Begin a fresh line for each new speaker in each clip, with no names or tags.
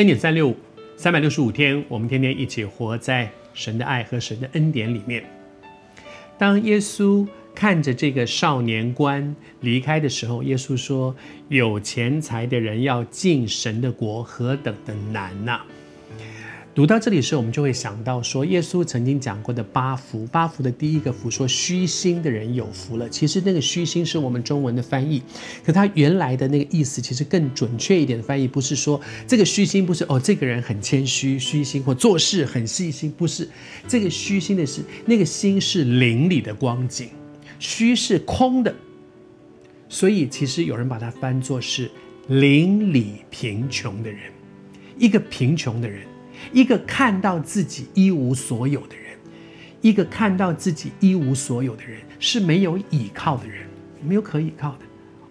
恩典三六五，三百六十五天，我们天天一起活在神的爱和神的恩典里面。当耶稣看着这个少年官离开的时候，耶稣说：“有钱财的人要进神的国，何等的难呐、！”读到这里时候，我们就会想到说，耶稣曾经讲过的八福，八福的第一个福说虚心的人有福了。其实那个虚心是我们中文的翻译，可他原来的那个意思其实更准确一点的翻译，不是说这个虚心不是哦，这个人很谦虚，虚心或做事很细心，不是这个虚心的是那个心是灵里的光景，虚是空的，所以其实有人把它翻作是灵里贫穷的人，一个贫穷的人。一个看到自己一无所有的人，一个看到自己一无所有的人是没有依靠的人，没有可依靠的。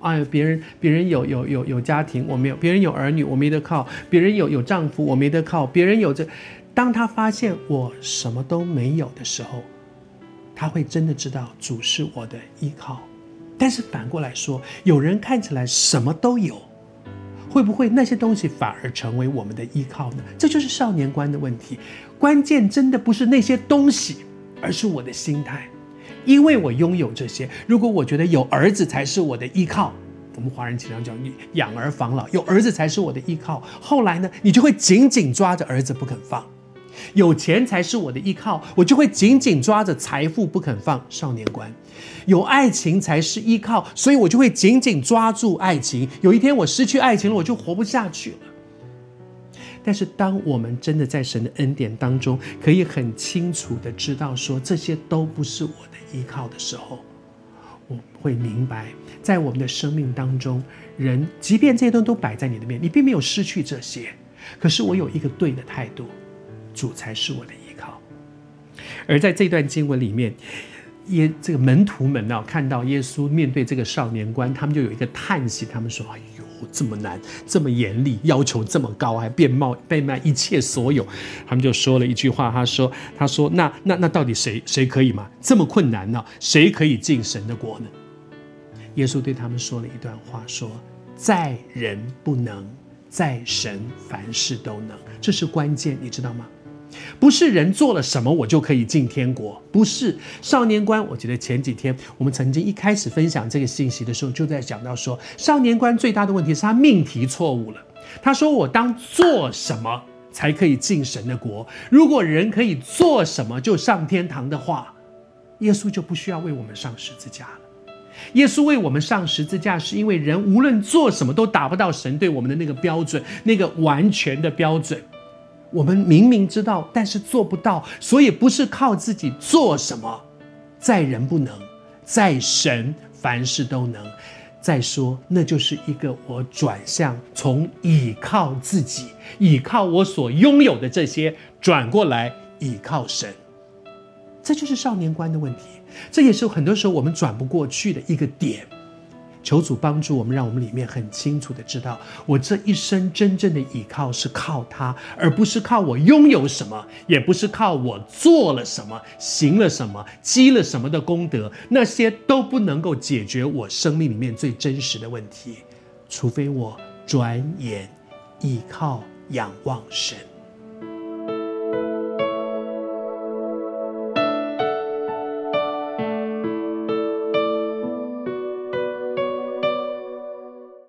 哎，别人别人有有有有家庭，我没有；别人有儿女，我没得靠；别人有有丈夫，我没得靠；别人有这，当他发现我什么都没有的时候，他会真的知道主是我的依靠。但是反过来说，有人看起来什么都有。会不会那些东西反而成为我们的依靠呢？这就是少年观的问题。关键真的不是那些东西，而是我的心态。因为我拥有这些，如果我觉得有儿子才是我的依靠，我们华人经常讲“养儿防老”，有儿子才是我的依靠。后来呢，你就会紧紧抓着儿子不肯放。有钱才是我的依靠，我就会紧紧抓着财富不肯放。少年观，有爱情才是依靠，所以我就会紧紧抓住爱情。有一天我失去爱情了，我就活不下去了。但是当我们真的在神的恩典当中，可以很清楚的知道说这些都不是我的依靠的时候，我会明白，在我们的生命当中，人即便这些东西都摆在你的面，你并没有失去这些，可是我有一个对的态度。主才是我的依靠，而在这段经文里面，耶这个门徒们呢，看到耶稣面对这个少年官，他们就有一个叹息，他们说：“哎呦，这么难，这么严厉，要求这么高，还变卖变卖一切所有。”他们就说了一句话，他说：“他说，那那那到底谁谁可以吗？这么困难呢？谁可以进神的国呢？”耶稣对他们说了一段话，说：“在人不能，在神凡事都能。”这是关键，你知道吗？不是人做了什么我就可以进天国，不是少年观。我记得前几天我们曾经一开始分享这个信息的时候，就在讲到说，少年观最大的问题是他命题错误了。他说：“我当做什么才可以进神的国？如果人可以做什么就上天堂的话，耶稣就不需要为我们上十字架了。耶稣为我们上十字架，是因为人无论做什么都达不到神对我们的那个标准，那个完全的标准。”我们明明知道，但是做不到，所以不是靠自己做什么，在人不能，在神凡事都能。再说，那就是一个我转向从倚靠自己，倚靠我所拥有的这些，转过来倚靠神。这就是少年观的问题，这也是很多时候我们转不过去的一个点。求主帮助我们，让我们里面很清楚的知道，我这一生真正的依靠是靠他，而不是靠我拥有什么，也不是靠我做了什么、行了什么、积了什么的功德，那些都不能够解决我生命里面最真实的问题，除非我转眼依靠仰望神。